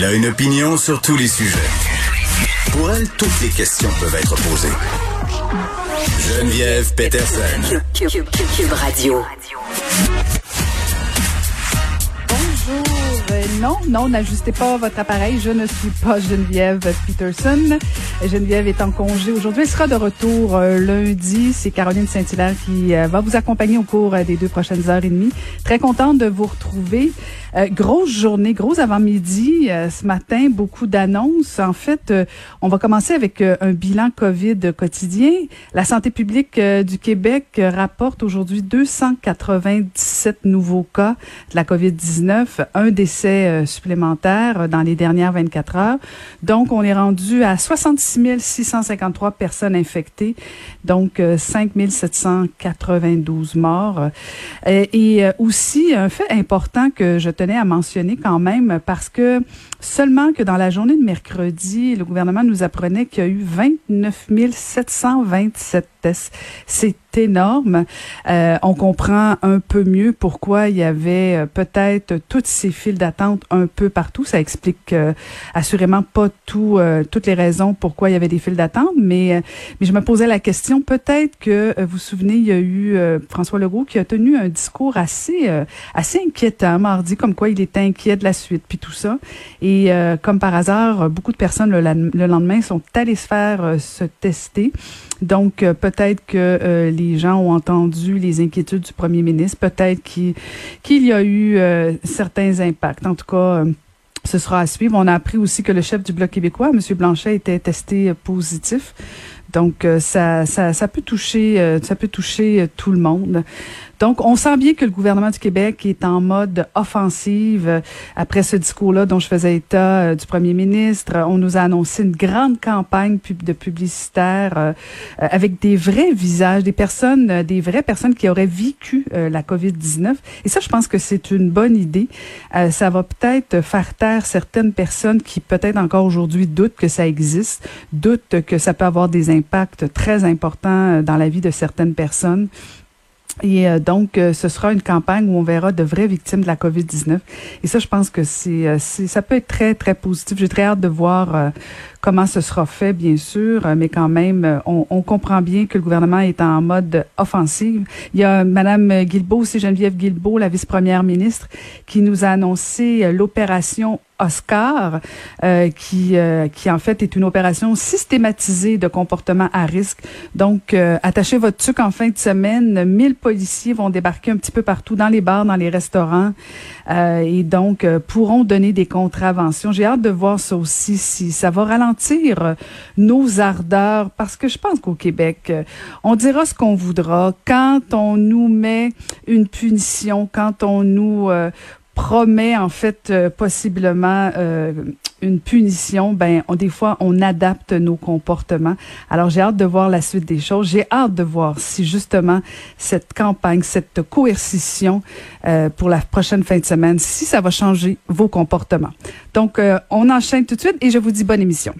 Elle a une opinion sur tous les sujets. Pour elle, toutes les questions peuvent être posées. Geneviève Peterson. Cube, Radio. Bonjour. Euh, non, non, n'ajustez pas votre appareil. Je ne suis pas Geneviève Peterson. Geneviève est en congé aujourd'hui. Elle sera de retour euh, lundi. C'est Caroline Saint-Hilaire qui euh, va vous accompagner au cours des deux prochaines heures et demie. Très contente de vous retrouver. Grosse journée, gros avant-midi ce matin, beaucoup d'annonces. En fait, on va commencer avec un bilan COVID quotidien. La santé publique du Québec rapporte aujourd'hui 297 nouveaux cas de la COVID-19, un décès supplémentaire dans les dernières 24 heures. Donc, on est rendu à 66 653 personnes infectées, donc 5 792 morts. Et, aussi, un fait important que je tenais à mentionner quand même, parce que seulement que dans la journée de mercredi, le gouvernement nous apprenait qu'il y a eu 29 727 tests. Énorme. Euh, on comprend un peu mieux pourquoi il y avait euh, peut-être toutes ces files d'attente un peu partout. Ça explique euh, assurément pas tout, toutes les raisons pourquoi il y avait des files d'attente, mais, mais je me posais la question, peut-être que vous vous souvenez, il y a eu François Legault qui a tenu un discours assez, assez inquiétant mardi, comme quoi il était inquiet de la suite, puis tout ça. Et comme par hasard, beaucoup de personnes le, lendemain sont allées se faire se tester. Donc, peut-être que les les gens ont entendu les inquiétudes du premier ministre. Peut-être qu'il y a eu euh, certains impacts. En tout cas, euh, ce sera à suivre. On a appris aussi que le chef du Bloc québécois, M. Blanchet, était testé positif. Donc, euh, ça, ça, ça peut toucher, ça peut toucher tout le monde. Donc, on sent bien que le gouvernement du Québec est en mode offensive euh, après ce discours-là dont je faisais état euh, du premier ministre. On nous a annoncé une grande campagne de publicitaire euh, avec des vrais visages, des personnes, des vraies personnes qui auraient vécu la COVID-19. Et ça, je pense que c'est une bonne idée. ça va peut-être faire taire certaines personnes qui peut-être encore aujourd'hui doutent que ça existe, doutent que ça peut avoir des très importants dans la vie de certaines personnes. Et euh, donc, euh, ce sera une campagne où on verra de vraies victimes de la COVID-19. Et ça, je pense que c'est, euh, ça peut être très, très positif. J'ai très hâte de voir comment ce sera fait, bien sûr, mais quand même, on, on, comprend bien que le gouvernement est en mode offensive. Il y a Madame Guilbeault, c'est Geneviève Guilbeault, la vice-première ministre, qui nous a annoncé l'opération Oscar, euh, qui, euh, qui en fait est une opération systématisée de comportement à risque. Donc, euh, attachez votre truc en fin de semaine. 1000 policiers vont débarquer un petit peu partout dans les bars, dans les restaurants, et donc pourront donner des contraventions. J'ai hâte de voir ça aussi, si ça va ralentir nos ardeurs, parce que je pense qu'au Québec, on dira ce qu'on voudra. Quand on nous met une punition, quand on nous promet en fait euh, possiblement euh, une punition, ben on, des fois on adapte nos comportements. Alors j'ai hâte de voir la suite des choses. J'ai hâte de voir si justement cette campagne, cette coercition euh, pour la prochaine fin de semaine, si ça va changer vos comportements. Donc on enchaîne tout de suite et je vous dis bonne émission.